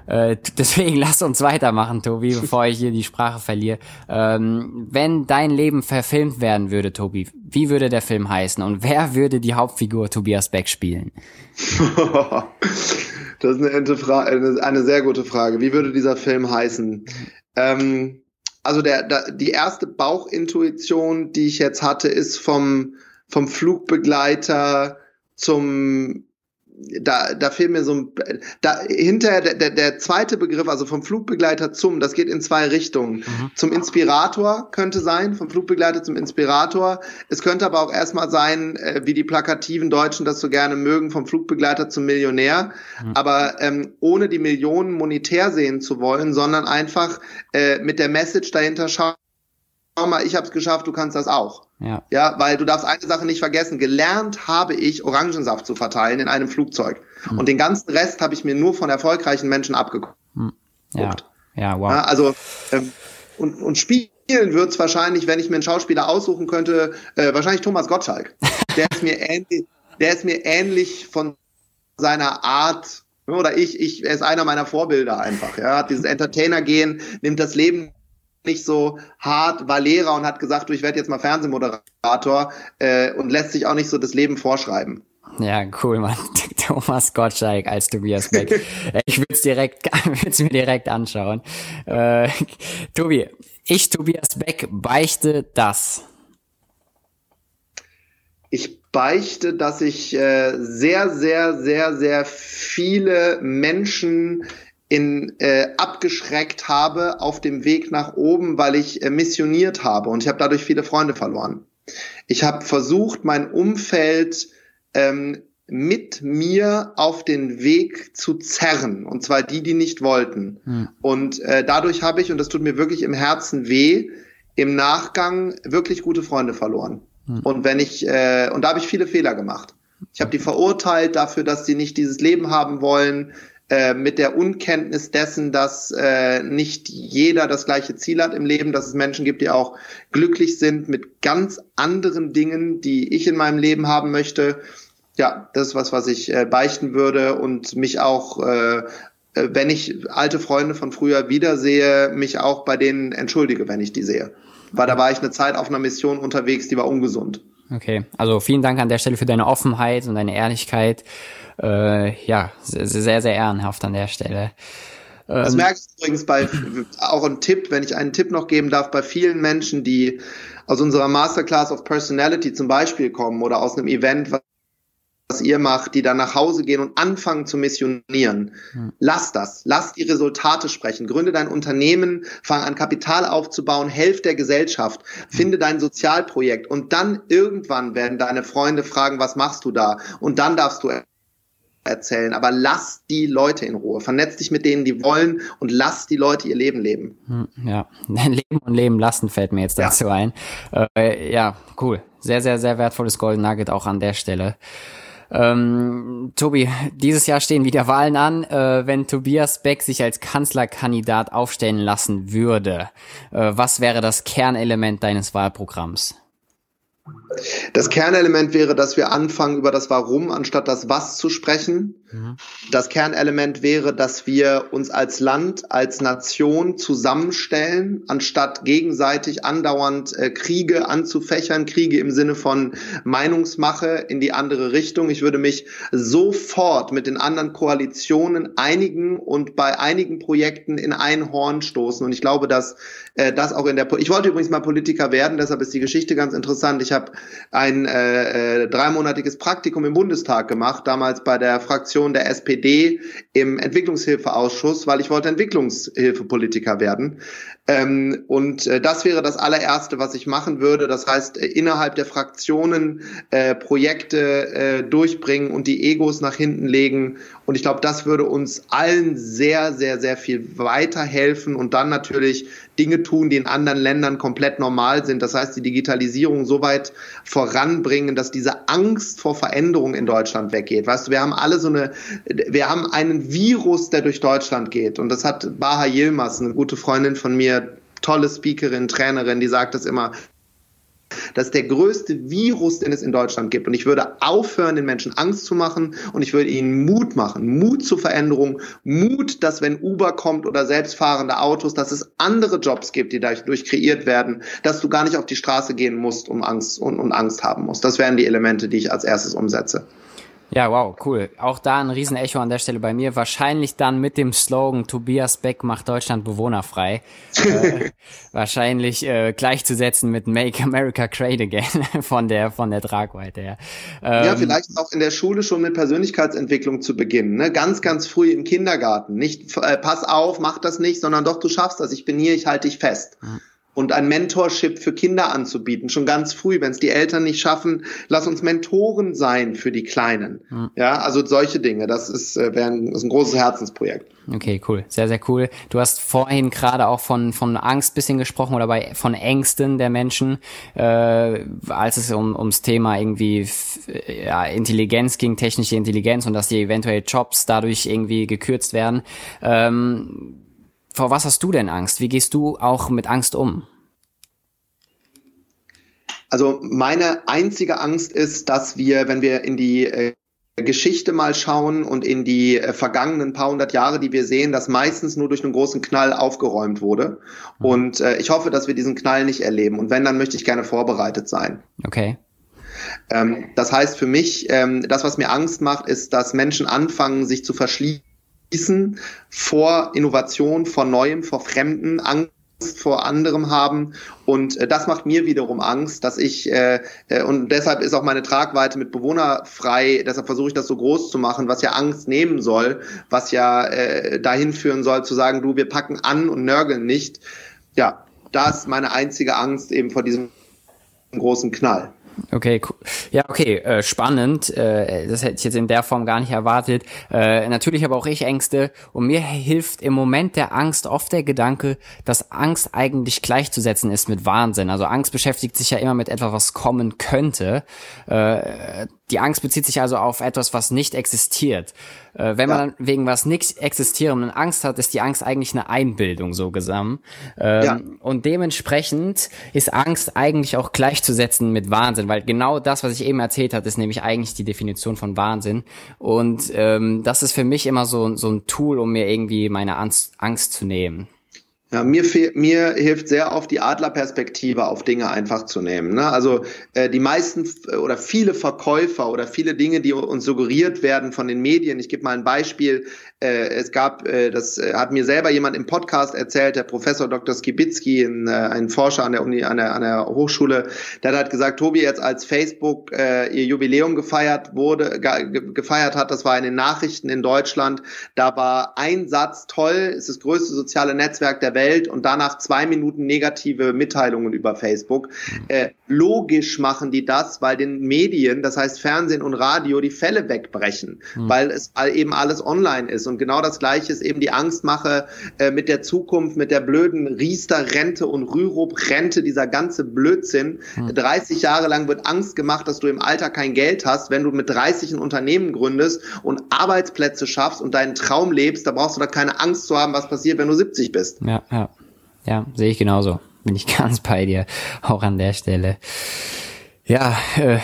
Äh, deswegen lass uns weitermachen, Tobi, bevor ich hier die Sprache verliere. Ähm, wenn dein Leben verfilmt werden würde, Tobi, wie würde der Film heißen und wer würde die Hauptfigur Tobias Beck spielen? Das ist eine, eine, sehr gute Frage. Wie würde dieser Film heißen? Ähm, also der, der, die erste Bauchintuition, die ich jetzt hatte, ist vom, vom Flugbegleiter zum da, da fehlt mir so ein, da, hinterher der, der, der zweite Begriff, also vom Flugbegleiter zum, das geht in zwei Richtungen. Mhm. Zum Inspirator könnte sein, vom Flugbegleiter zum Inspirator. Es könnte aber auch erstmal sein, äh, wie die plakativen Deutschen das so gerne mögen, vom Flugbegleiter zum Millionär. Mhm. Aber ähm, ohne die Millionen monetär sehen zu wollen, sondern einfach äh, mit der Message dahinter schauen, schau mal, ich habe es geschafft, du kannst das auch. Ja. ja, weil du darfst eine Sache nicht vergessen. Gelernt habe ich, Orangensaft zu verteilen in einem Flugzeug. Hm. Und den ganzen Rest habe ich mir nur von erfolgreichen Menschen abgeguckt. Hm. Ja. ja, wow. Ja, also, ähm, und, und spielen wird's wahrscheinlich, wenn ich mir einen Schauspieler aussuchen könnte, äh, wahrscheinlich Thomas Gottschalk. Der ist mir ähnlich, der ist mir ähnlich von seiner Art, oder ich, ich, er ist einer meiner Vorbilder einfach. Ja, hat dieses Entertainer-Gehen, nimmt das Leben nicht so hart, war Lehrer und hat gesagt, du, ich werde jetzt mal Fernsehmoderator äh, und lässt sich auch nicht so das Leben vorschreiben. Ja, cool, Mann. Thomas Gottschalk als Tobias Beck. ich würde es direkt, mir direkt anschauen. Äh, Tobi, ich, Tobias Beck, beichte das. Ich beichte, dass ich äh, sehr, sehr, sehr, sehr viele Menschen in, äh, abgeschreckt habe auf dem Weg nach oben, weil ich äh, missioniert habe und ich habe dadurch viele Freunde verloren. Ich habe versucht, mein Umfeld ähm, mit mir auf den Weg zu zerren, und zwar die, die nicht wollten. Hm. Und äh, dadurch habe ich, und das tut mir wirklich im Herzen weh, im Nachgang wirklich gute Freunde verloren. Hm. Und wenn ich, äh, und da habe ich viele Fehler gemacht. Ich habe die verurteilt dafür, dass sie nicht dieses Leben haben wollen, äh, mit der Unkenntnis dessen, dass äh, nicht jeder das gleiche Ziel hat im Leben, dass es Menschen gibt, die auch glücklich sind mit ganz anderen Dingen, die ich in meinem Leben haben möchte. Ja, das ist was, was ich äh, beichten würde und mich auch, äh, äh wenn ich alte Freunde von früher wiedersehe, mich auch bei denen entschuldige, wenn ich die sehe. Weil da war ich eine Zeit auf einer Mission unterwegs, die war ungesund. Okay, also vielen Dank an der Stelle für deine Offenheit und deine Ehrlichkeit äh, ja, sehr, sehr ehrenhaft an der Stelle. Das ähm, merkst du übrigens bei, auch ein Tipp, wenn ich einen Tipp noch geben darf, bei vielen Menschen, die aus unserer Masterclass of Personality zum Beispiel kommen oder aus einem Event, was ihr macht, die dann nach Hause gehen und anfangen zu missionieren. Hm. Lass das. Lass die Resultate sprechen. Gründe dein Unternehmen, fang an Kapital aufzubauen, helf der Gesellschaft, finde dein Sozialprojekt und dann irgendwann werden deine Freunde fragen, was machst du da? Und dann darfst du erzählen, aber lass die Leute in Ruhe. Vernetz dich mit denen, die wollen und lass die Leute ihr Leben leben. Hm, ja, Leben und Leben lassen fällt mir jetzt dazu ja. ein. Äh, ja, cool. Sehr, sehr, sehr wertvolles Golden Nugget auch an der Stelle. Ähm, Tobi, dieses Jahr stehen wieder Wahlen an. Äh, wenn Tobias Beck sich als Kanzlerkandidat aufstellen lassen würde, äh, was wäre das Kernelement deines Wahlprogramms? Das Kernelement wäre, dass wir anfangen, über das Warum anstatt das Was zu sprechen. Mhm. Das Kernelement wäre, dass wir uns als Land, als Nation zusammenstellen, anstatt gegenseitig andauernd äh, Kriege anzufächern, Kriege im Sinne von Meinungsmache in die andere Richtung. Ich würde mich sofort mit den anderen Koalitionen einigen und bei einigen Projekten in ein Horn stoßen. Und ich glaube, dass äh, das auch in der, ich wollte übrigens mal Politiker werden, deshalb ist die Geschichte ganz interessant. Ich habe ein äh, äh, dreimonatiges Praktikum im Bundestag gemacht, damals bei der Fraktion der SPD im Entwicklungshilfeausschuss, weil ich wollte Entwicklungshilfepolitiker werden. Ähm, und äh, das wäre das allererste, was ich machen würde. Das heißt, äh, innerhalb der Fraktionen äh, Projekte äh, durchbringen und die Egos nach hinten legen. Und ich glaube, das würde uns allen sehr, sehr, sehr viel weiterhelfen und dann natürlich Dinge tun, die in anderen Ländern komplett normal sind. Das heißt, die Digitalisierung so weit voranbringen, dass diese Angst vor Veränderung in Deutschland weggeht. Weißt du, wir haben alle so eine, wir haben einen Virus, der durch Deutschland geht. Und das hat Baha Yilmaz, eine gute Freundin von mir, tolle Speakerin, Trainerin, die sagt das immer. Das ist der größte Virus, den es in Deutschland gibt. Und ich würde aufhören, den Menschen Angst zu machen und ich würde ihnen Mut machen. Mut zur Veränderung. Mut, dass wenn Uber kommt oder selbstfahrende Autos, dass es andere Jobs gibt, die dadurch kreiert werden, dass du gar nicht auf die Straße gehen musst um Angst und, und Angst haben musst. Das wären die Elemente, die ich als erstes umsetze. Ja, wow, cool. Auch da ein Riesenecho an der Stelle bei mir. Wahrscheinlich dann mit dem Slogan Tobias Beck macht Deutschland bewohnerfrei. äh, wahrscheinlich äh, gleichzusetzen mit Make America Great Again von der von der Tragweite her. Ähm, ja, vielleicht auch in der Schule schon mit Persönlichkeitsentwicklung zu beginnen. Ne? Ganz, ganz früh im Kindergarten. Nicht äh, pass auf, mach das nicht, sondern doch, du schaffst das. Ich bin hier, ich halte dich fest. Mhm und ein Mentorship für Kinder anzubieten, schon ganz früh, wenn es die Eltern nicht schaffen, lass uns Mentoren sein für die Kleinen. Mhm. Ja, also solche Dinge, das ist, äh, ein, ist ein großes Herzensprojekt. Okay, cool, sehr, sehr cool. Du hast vorhin gerade auch von, von Angst bisschen gesprochen oder bei, von Ängsten der Menschen, äh, als es um, ums Thema irgendwie ja, Intelligenz ging, technische Intelligenz und dass die eventuell Jobs dadurch irgendwie gekürzt werden. Ähm, vor was hast du denn Angst? Wie gehst du auch mit Angst um? Also meine einzige Angst ist, dass wir, wenn wir in die äh, Geschichte mal schauen und in die äh, vergangenen paar hundert Jahre, die wir sehen, dass meistens nur durch einen großen Knall aufgeräumt wurde. Mhm. Und äh, ich hoffe, dass wir diesen Knall nicht erleben. Und wenn, dann möchte ich gerne vorbereitet sein. Okay. Ähm, das heißt für mich, ähm, das, was mir Angst macht, ist, dass Menschen anfangen, sich zu verschließen Wissen vor Innovation, vor Neuem, vor Fremden, Angst vor anderem haben und äh, das macht mir wiederum Angst, dass ich äh, äh, und deshalb ist auch meine Tragweite mit bewohnerfrei, deshalb versuche ich das so groß zu machen, was ja Angst nehmen soll, was ja äh, dahin führen soll zu sagen, du, wir packen an und nörgeln nicht. Ja, das ist meine einzige Angst eben vor diesem großen Knall. Okay. Ja, okay, äh, spannend. Äh, das hätte ich jetzt in der Form gar nicht erwartet. Äh, natürlich habe auch ich Ängste und mir hilft im Moment der Angst oft der Gedanke, dass Angst eigentlich gleichzusetzen ist mit Wahnsinn. Also Angst beschäftigt sich ja immer mit etwas, was kommen könnte. Äh, die Angst bezieht sich also auf etwas, was nicht existiert. Äh, wenn man dann wegen was nicht existierenden Angst hat, ist die Angst eigentlich eine Einbildung so gesamt. Ähm, ja. Und dementsprechend ist Angst eigentlich auch gleichzusetzen mit Wahnsinn, weil genau das, was ich eben erzählt habe, ist nämlich eigentlich die Definition von Wahnsinn. Und ähm, das ist für mich immer so, so ein Tool, um mir irgendwie meine Angst, Angst zu nehmen. Ja, mir, mir hilft sehr oft die Adlerperspektive auf Dinge einfach zu nehmen. Ne? Also äh, die meisten oder viele Verkäufer oder viele Dinge, die uns suggeriert werden von den Medien. Ich gebe mal ein Beispiel. Äh, es gab, äh, das äh, hat mir selber jemand im Podcast erzählt, der Professor Dr. Skibitzky, ein, äh, ein Forscher an der Uni, an der, an der Hochschule, der hat gesagt, Tobi, jetzt als Facebook äh, ihr Jubiläum gefeiert wurde, ge gefeiert hat, das war in den Nachrichten in Deutschland. Da war ein Satz toll, ist das größte soziale Netzwerk der Welt und danach zwei Minuten negative Mitteilungen über Facebook. Mhm. Äh, logisch machen die das, weil den Medien, das heißt Fernsehen und Radio, die Fälle wegbrechen, mhm. weil es eben alles online ist. Und genau das Gleiche ist eben die Angstmache äh, mit der Zukunft, mit der blöden Riester-Rente und Rürup-Rente, dieser ganze Blödsinn. Mhm. 30 Jahre lang wird Angst gemacht, dass du im Alter kein Geld hast. Wenn du mit 30 ein Unternehmen gründest und Arbeitsplätze schaffst und deinen Traum lebst, da brauchst du da keine Angst zu haben, was passiert, wenn du 70 bist. Ja, ja. Ja, sehe ich genauso. Bin ich ganz bei dir, auch an der Stelle. Ja, äh,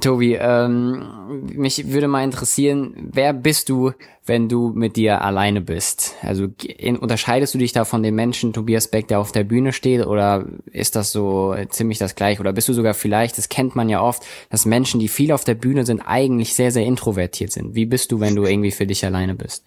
Tobi, ähm, mich würde mal interessieren, wer bist du, wenn du mit dir alleine bist? Also in, unterscheidest du dich da von dem Menschen Tobias Beck, der auf der Bühne steht, oder ist das so ziemlich das gleiche? Oder bist du sogar vielleicht, das kennt man ja oft, dass Menschen, die viel auf der Bühne sind, eigentlich sehr, sehr introvertiert sind. Wie bist du, wenn du irgendwie für dich alleine bist?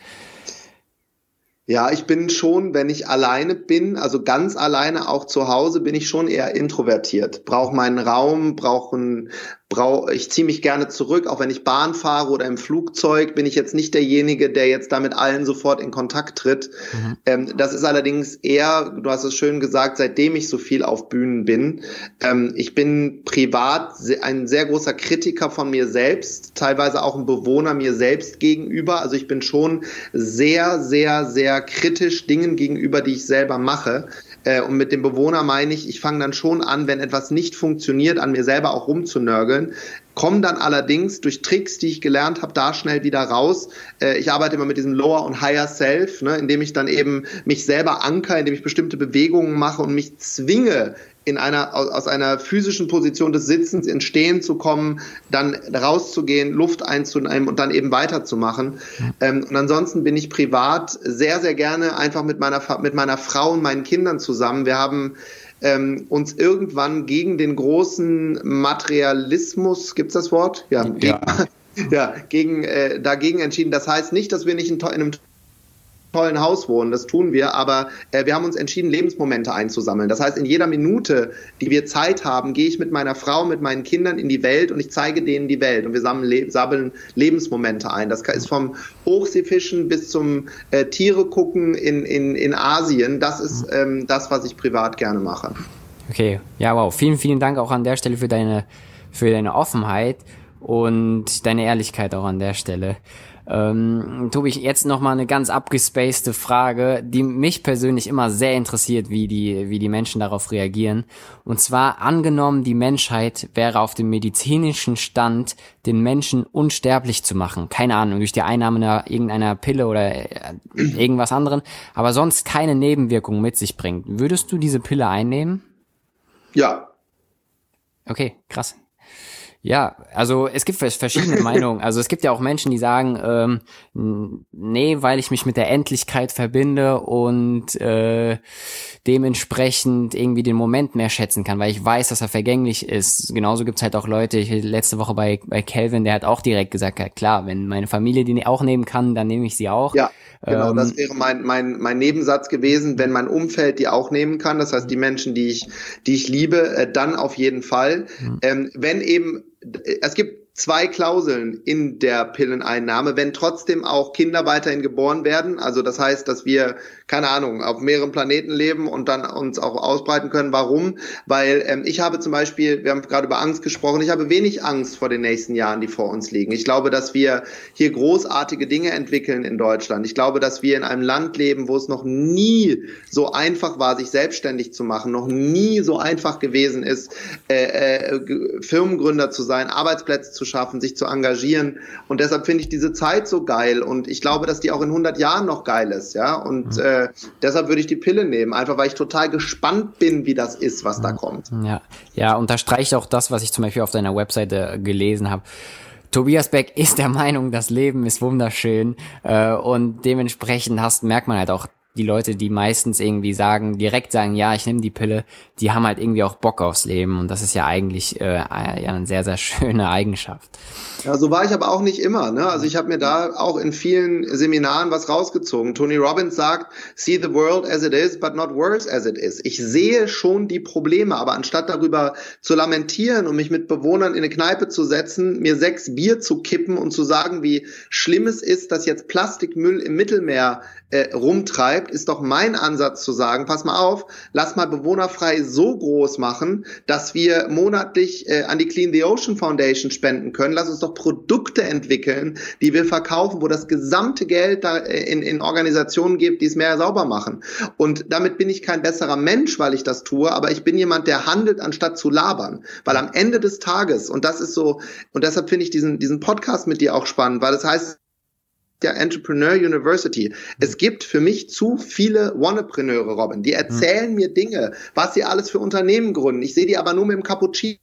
Ja, ich bin schon, wenn ich alleine bin, also ganz alleine auch zu Hause, bin ich schon eher introvertiert. Brauche meinen Raum, brauche ein, brauche, ich ziehe mich gerne zurück, auch wenn ich Bahn fahre oder im Flugzeug, bin ich jetzt nicht derjenige, der jetzt da mit allen sofort in Kontakt tritt. Mhm. Ähm, das ist allerdings eher, du hast es schön gesagt, seitdem ich so viel auf Bühnen bin. Ähm, ich bin privat ein sehr großer Kritiker von mir selbst, teilweise auch ein Bewohner mir selbst gegenüber. Also ich bin schon sehr, sehr, sehr kritisch Dingen gegenüber, die ich selber mache. Äh, und mit dem Bewohner meine ich, ich fange dann schon an, wenn etwas nicht funktioniert, an mir selber auch rumzunörgeln, komme dann allerdings durch Tricks, die ich gelernt habe, da schnell wieder raus. Äh, ich arbeite immer mit diesem Lower und Higher Self, ne, indem ich dann eben mich selber anker, indem ich bestimmte Bewegungen mache und mich zwinge, in einer, aus einer physischen Position des Sitzens ins Stehen zu kommen, dann rauszugehen, Luft einzunehmen und dann eben weiterzumachen. Ähm, und ansonsten bin ich privat sehr, sehr gerne einfach mit meiner, mit meiner Frau und meinen Kindern zusammen. Wir haben ähm, uns irgendwann gegen den großen Materialismus, gibt's das Wort? Ja, ja. Gegen, ja, gegen, äh, dagegen entschieden. Das heißt nicht, dass wir nicht in, in einem tollen Haus wohnen, das tun wir, aber äh, wir haben uns entschieden, Lebensmomente einzusammeln. Das heißt, in jeder Minute, die wir Zeit haben, gehe ich mit meiner Frau, mit meinen Kindern in die Welt und ich zeige denen die Welt und wir sammeln, le sammeln Lebensmomente ein. Das ist vom Hochseefischen bis zum äh, Tiere gucken in, in, in Asien. Das ist ähm, das, was ich privat gerne mache. Okay, ja, wow. Vielen, vielen Dank auch an der Stelle für deine, für deine Offenheit und deine Ehrlichkeit auch an der Stelle. Ähm, Tobi, jetzt noch mal eine ganz abgespacede Frage, die mich persönlich immer sehr interessiert, wie die, wie die Menschen darauf reagieren. Und zwar angenommen, die Menschheit wäre auf dem medizinischen Stand, den Menschen unsterblich zu machen. Keine Ahnung, durch die Einnahme einer, irgendeiner Pille oder äh, irgendwas anderen, aber sonst keine Nebenwirkungen mit sich bringt. Würdest du diese Pille einnehmen? Ja. Okay, krass. Ja, also es gibt verschiedene Meinungen. Also es gibt ja auch Menschen, die sagen, ähm, nee, weil ich mich mit der Endlichkeit verbinde und äh, dementsprechend irgendwie den Moment mehr schätzen kann, weil ich weiß, dass er vergänglich ist. Genauso gibt's halt auch Leute, ich, letzte Woche bei, bei Calvin, der hat auch direkt gesagt, ja klar, wenn meine Familie die auch nehmen kann, dann nehme ich sie auch. Ja. Genau, ähm, das wäre mein, mein, mein Nebensatz gewesen, wenn mein Umfeld die auch nehmen kann, das heißt die Menschen, die ich, die ich liebe, äh, dann auf jeden Fall. Mhm. Ähm, wenn eben es gibt zwei Klauseln in der Pilleneinnahme, wenn trotzdem auch Kinder weiterhin geboren werden. Also das heißt, dass wir, keine Ahnung, auf mehreren Planeten leben und dann uns auch ausbreiten können. Warum? Weil ähm, ich habe zum Beispiel, wir haben gerade über Angst gesprochen, ich habe wenig Angst vor den nächsten Jahren, die vor uns liegen. Ich glaube, dass wir hier großartige Dinge entwickeln in Deutschland. Ich glaube, dass wir in einem Land leben, wo es noch nie so einfach war, sich selbstständig zu machen, noch nie so einfach gewesen ist, äh, äh, Firmengründer zu sein, Arbeitsplätze zu schaffen, sich zu engagieren. Und deshalb finde ich diese Zeit so geil. Und ich glaube, dass die auch in 100 Jahren noch geil ist. Ja. Und mhm. äh, deshalb würde ich die Pille nehmen, einfach weil ich total gespannt bin, wie das ist, was da kommt. Ja, ja, unterstreicht auch das, was ich zum Beispiel auf deiner Webseite gelesen habe. Tobias Beck ist der Meinung, das Leben ist wunderschön äh, und dementsprechend hast, merkt man halt auch die Leute, die meistens irgendwie sagen, direkt sagen, ja, ich nehme die Pille, die haben halt irgendwie auch Bock aufs Leben und das ist ja eigentlich äh, ja eine sehr, sehr schöne Eigenschaft. Ja, so war ich aber auch nicht immer. Ne? Also ich habe mir da auch in vielen Seminaren was rausgezogen. Tony Robbins sagt, see the world as it is, but not worse as it is. Ich sehe schon die Probleme, aber anstatt darüber zu lamentieren und mich mit Bewohnern in eine Kneipe zu setzen, mir sechs Bier zu kippen und zu sagen, wie schlimm es ist, dass jetzt Plastikmüll im Mittelmeer äh, rumtreibt, ist doch mein Ansatz zu sagen, pass mal auf, lass mal bewohnerfrei so groß machen, dass wir monatlich äh, an die Clean the Ocean Foundation spenden können. Lass uns doch Produkte entwickeln, die wir verkaufen, wo das gesamte Geld da äh, in, in Organisationen gibt, die es mehr sauber machen. Und damit bin ich kein besserer Mensch, weil ich das tue, aber ich bin jemand, der handelt, anstatt zu labern. Weil am Ende des Tages, und das ist so, und deshalb finde ich diesen, diesen Podcast mit dir auch spannend, weil das heißt, der Entrepreneur University. Es gibt für mich zu viele Wannapreneure, Robin. Die erzählen mhm. mir Dinge, was sie alles für Unternehmen gründen. Ich sehe die aber nur mit dem Cappuccino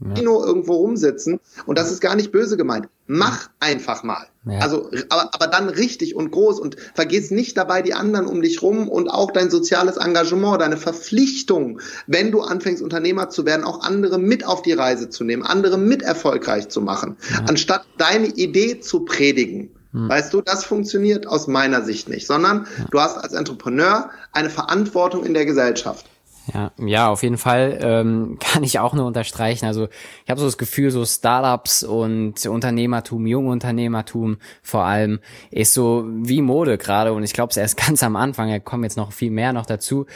ja. irgendwo rumsitzen und das ist gar nicht böse gemeint. Mach einfach mal. Ja. Also, aber, aber dann richtig und groß und vergiss nicht dabei die anderen um dich rum und auch dein soziales Engagement, deine Verpflichtung, wenn du anfängst Unternehmer zu werden, auch andere mit auf die Reise zu nehmen, andere mit erfolgreich zu machen, ja. anstatt deine Idee zu predigen. Hm. Weißt du, das funktioniert aus meiner Sicht nicht, sondern ja. du hast als Entrepreneur eine Verantwortung in der Gesellschaft. Ja, ja, auf jeden Fall ähm, kann ich auch nur unterstreichen. Also ich habe so das Gefühl, so Startups und Unternehmertum, Jungunternehmertum vor allem, ist so wie Mode gerade. Und ich glaube, es erst ganz am Anfang, da kommen jetzt noch viel mehr noch dazu.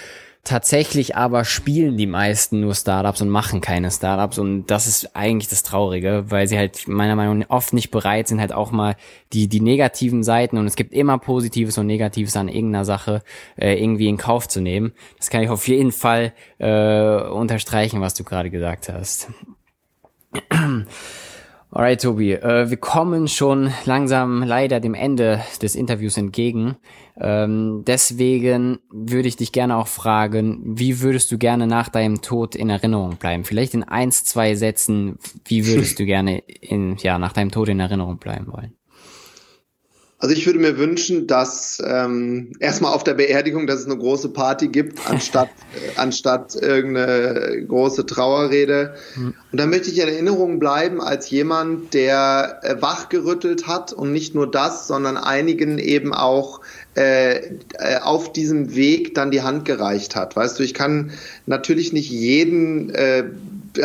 Tatsächlich aber spielen die meisten nur Startups und machen keine Startups und das ist eigentlich das Traurige, weil sie halt meiner Meinung nach oft nicht bereit sind, halt auch mal die, die negativen Seiten und es gibt immer Positives und Negatives an irgendeiner Sache äh, irgendwie in Kauf zu nehmen. Das kann ich auf jeden Fall äh, unterstreichen, was du gerade gesagt hast. Alright, Tobi, äh, wir kommen schon langsam leider dem Ende des Interviews entgegen. Ähm, deswegen würde ich dich gerne auch fragen, wie würdest du gerne nach deinem Tod in Erinnerung bleiben? Vielleicht in eins, zwei Sätzen, wie würdest du gerne in, ja, nach deinem Tod in Erinnerung bleiben wollen? Also ich würde mir wünschen, dass ähm, erstmal auf der Beerdigung, dass es eine große Party gibt, anstatt, äh, anstatt irgendeine große Trauerrede. Mhm. Und dann möchte ich in Erinnerung bleiben als jemand, der äh, wachgerüttelt hat und nicht nur das, sondern einigen eben auch äh, äh, auf diesem Weg dann die Hand gereicht hat. Weißt du, ich kann natürlich nicht jeden äh,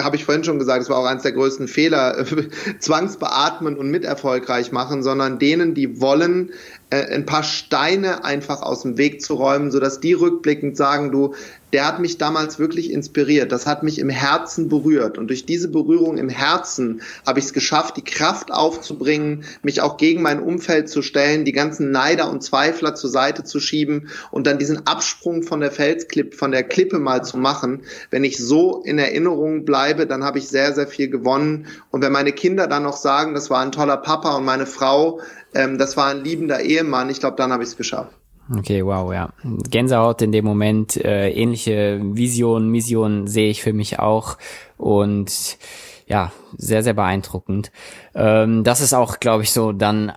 habe ich vorhin schon gesagt, es war auch eines der größten Fehler, zwangsbeatmen und mit erfolgreich machen, sondern denen, die wollen, äh, ein paar Steine einfach aus dem Weg zu räumen, sodass die rückblickend sagen, du, der hat mich damals wirklich inspiriert. Das hat mich im Herzen berührt. Und durch diese Berührung im Herzen habe ich es geschafft, die Kraft aufzubringen, mich auch gegen mein Umfeld zu stellen, die ganzen Neider und Zweifler zur Seite zu schieben und dann diesen Absprung von der Felsklippe, von der Klippe mal zu machen. Wenn ich so in Erinnerung bleibe, dann habe ich sehr, sehr viel gewonnen. Und wenn meine Kinder dann noch sagen, das war ein toller Papa und meine Frau, ähm, das war ein liebender Ehemann, ich glaube, dann habe ich es geschafft. Okay, wow, ja. Gänsehaut in dem Moment, äh, ähnliche Visionen, Missionen sehe ich für mich auch und ja, sehr, sehr beeindruckend. Ähm, das ist auch, glaube ich, so dann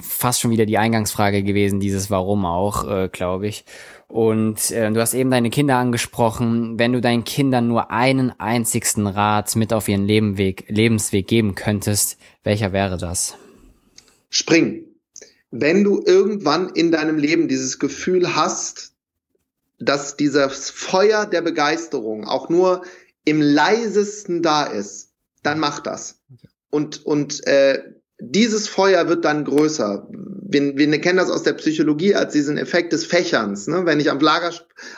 fast schon wieder die Eingangsfrage gewesen, dieses Warum auch, äh, glaube ich. Und äh, du hast eben deine Kinder angesprochen. Wenn du deinen Kindern nur einen einzigsten Rat mit auf ihren Lebenweg, Lebensweg geben könntest, welcher wäre das? Spring wenn du irgendwann in deinem Leben dieses Gefühl hast, dass dieses Feuer der Begeisterung auch nur im leisesten da ist, dann mach das. Und, und äh, dieses Feuer wird dann größer. Wir, wir kennen das aus der Psychologie als diesen Effekt des Fächerns. Ne? Wenn ich am, Lager,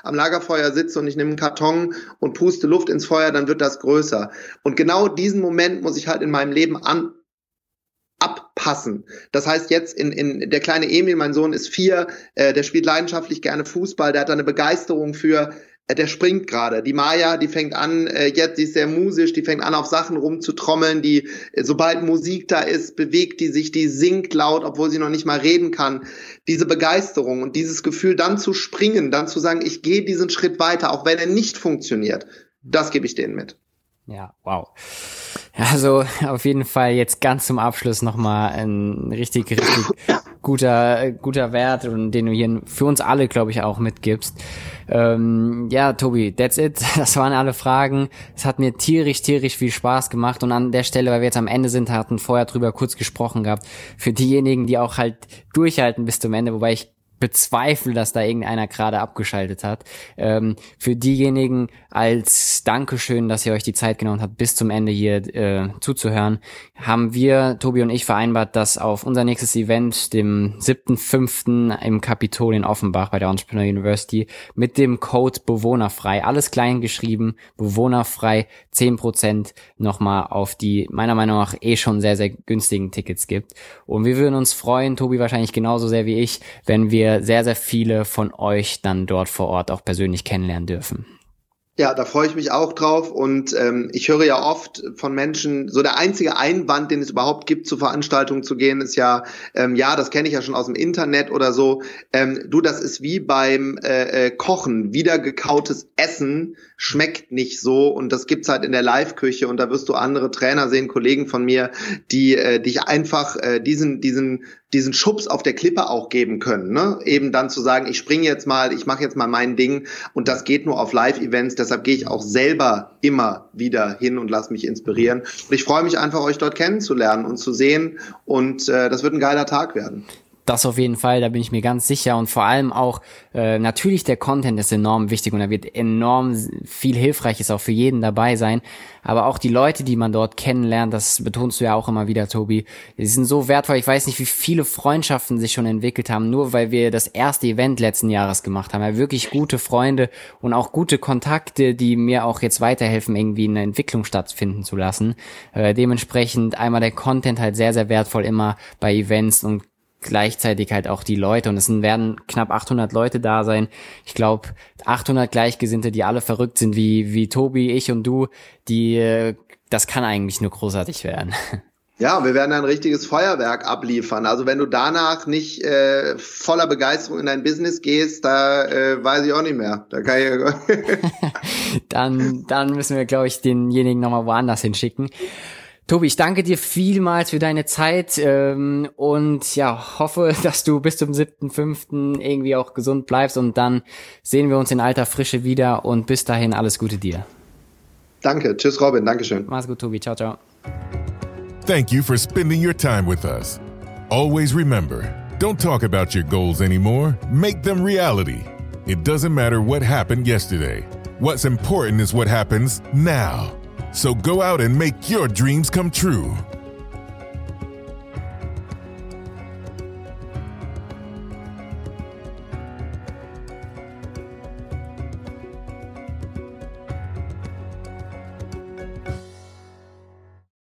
am Lagerfeuer sitze und ich nehme einen Karton und puste Luft ins Feuer, dann wird das größer. Und genau diesen Moment muss ich halt in meinem Leben an, abpassen. Das heißt jetzt in, in der kleine Emil, mein Sohn ist vier, äh, der spielt leidenschaftlich gerne Fußball, der hat da eine Begeisterung für, äh, der springt gerade. Die Maya, die fängt an, äh, jetzt, die ist sehr musisch, die fängt an auf Sachen rumzutrommeln, die, äh, sobald Musik da ist, bewegt die sich, die singt laut, obwohl sie noch nicht mal reden kann. Diese Begeisterung und dieses Gefühl, dann zu springen, dann zu sagen, ich gehe diesen Schritt weiter, auch wenn er nicht funktioniert, das gebe ich denen mit. Ja, wow. Also auf jeden Fall jetzt ganz zum Abschluss nochmal ein richtig, richtig guter, guter Wert und den du hier für uns alle, glaube ich, auch mitgibst. Ähm, ja, Tobi, that's it. Das waren alle Fragen. Es hat mir tierisch, tierisch viel Spaß gemacht und an der Stelle, weil wir jetzt am Ende sind, hatten vorher drüber kurz gesprochen gehabt, für diejenigen, die auch halt durchhalten bis zum Ende, wobei ich bezweifle, dass da irgendeiner gerade abgeschaltet hat. Ähm, für diejenigen als Dankeschön, dass ihr euch die Zeit genommen habt, bis zum Ende hier äh, zuzuhören, haben wir, Tobi und ich, vereinbart, dass auf unser nächstes Event, dem 7.5. im Kapitol in Offenbach bei der Entrepreneur University, mit dem Code Bewohnerfrei, alles klein geschrieben, Bewohnerfrei, 10% nochmal auf die meiner Meinung nach eh schon sehr, sehr günstigen Tickets gibt. Und wir würden uns freuen, Tobi wahrscheinlich genauso sehr wie ich, wenn wir wir sehr, sehr viele von euch dann dort vor Ort auch persönlich kennenlernen dürfen. Ja, da freue ich mich auch drauf und ähm, ich höre ja oft von Menschen, so der einzige Einwand, den es überhaupt gibt, zu Veranstaltungen zu gehen, ist ja, ähm, ja, das kenne ich ja schon aus dem Internet oder so. Ähm, du, das ist wie beim äh, äh, Kochen, wiedergekautes Essen schmeckt nicht so und das gibt's halt in der Live-Küche und da wirst du andere Trainer sehen, Kollegen von mir, die äh, dich einfach äh, diesen diesen diesen Schubs auf der Klippe auch geben können, ne? Eben dann zu sagen, ich springe jetzt mal, ich mache jetzt mal mein Ding und das geht nur auf Live-Events. Deshalb gehe ich auch selber immer wieder hin und lasse mich inspirieren. Und ich freue mich einfach, euch dort kennenzulernen und zu sehen und äh, das wird ein geiler Tag werden. Das auf jeden Fall, da bin ich mir ganz sicher. Und vor allem auch, äh, natürlich der Content ist enorm wichtig und da wird enorm viel Hilfreiches auch für jeden dabei sein. Aber auch die Leute, die man dort kennenlernt, das betonst du ja auch immer wieder, Tobi, die sind so wertvoll. Ich weiß nicht, wie viele Freundschaften sich schon entwickelt haben, nur weil wir das erste Event letzten Jahres gemacht haben. Ja, wirklich gute Freunde und auch gute Kontakte, die mir auch jetzt weiterhelfen, irgendwie eine Entwicklung stattfinden zu lassen. Äh, dementsprechend einmal der Content halt sehr, sehr wertvoll immer bei Events und gleichzeitig halt auch die Leute und es werden knapp 800 Leute da sein. Ich glaube 800 Gleichgesinnte, die alle verrückt sind wie wie Tobi, ich und du, die das kann eigentlich nur großartig werden. Ja, wir werden ein richtiges Feuerwerk abliefern. Also wenn du danach nicht äh, voller Begeisterung in dein Business gehst, da äh, weiß ich auch nicht mehr. Da kann ich dann, dann müssen wir, glaube ich, denjenigen nochmal woanders hinschicken. Tobi, ich danke dir vielmals für deine Zeit ähm, und ja, hoffe, dass du bis zum 7.5. irgendwie auch gesund bleibst und dann sehen wir uns in alter Frische wieder und bis dahin alles Gute dir. Danke, tschüss Robin, Dankeschön. Mach's gut, Tobi, ciao, ciao. Thank you for spending your time with us. Always remember, don't talk about your goals anymore, make them reality. It doesn't matter what happened yesterday. What's important is what happens now. So go out and make your dreams come true.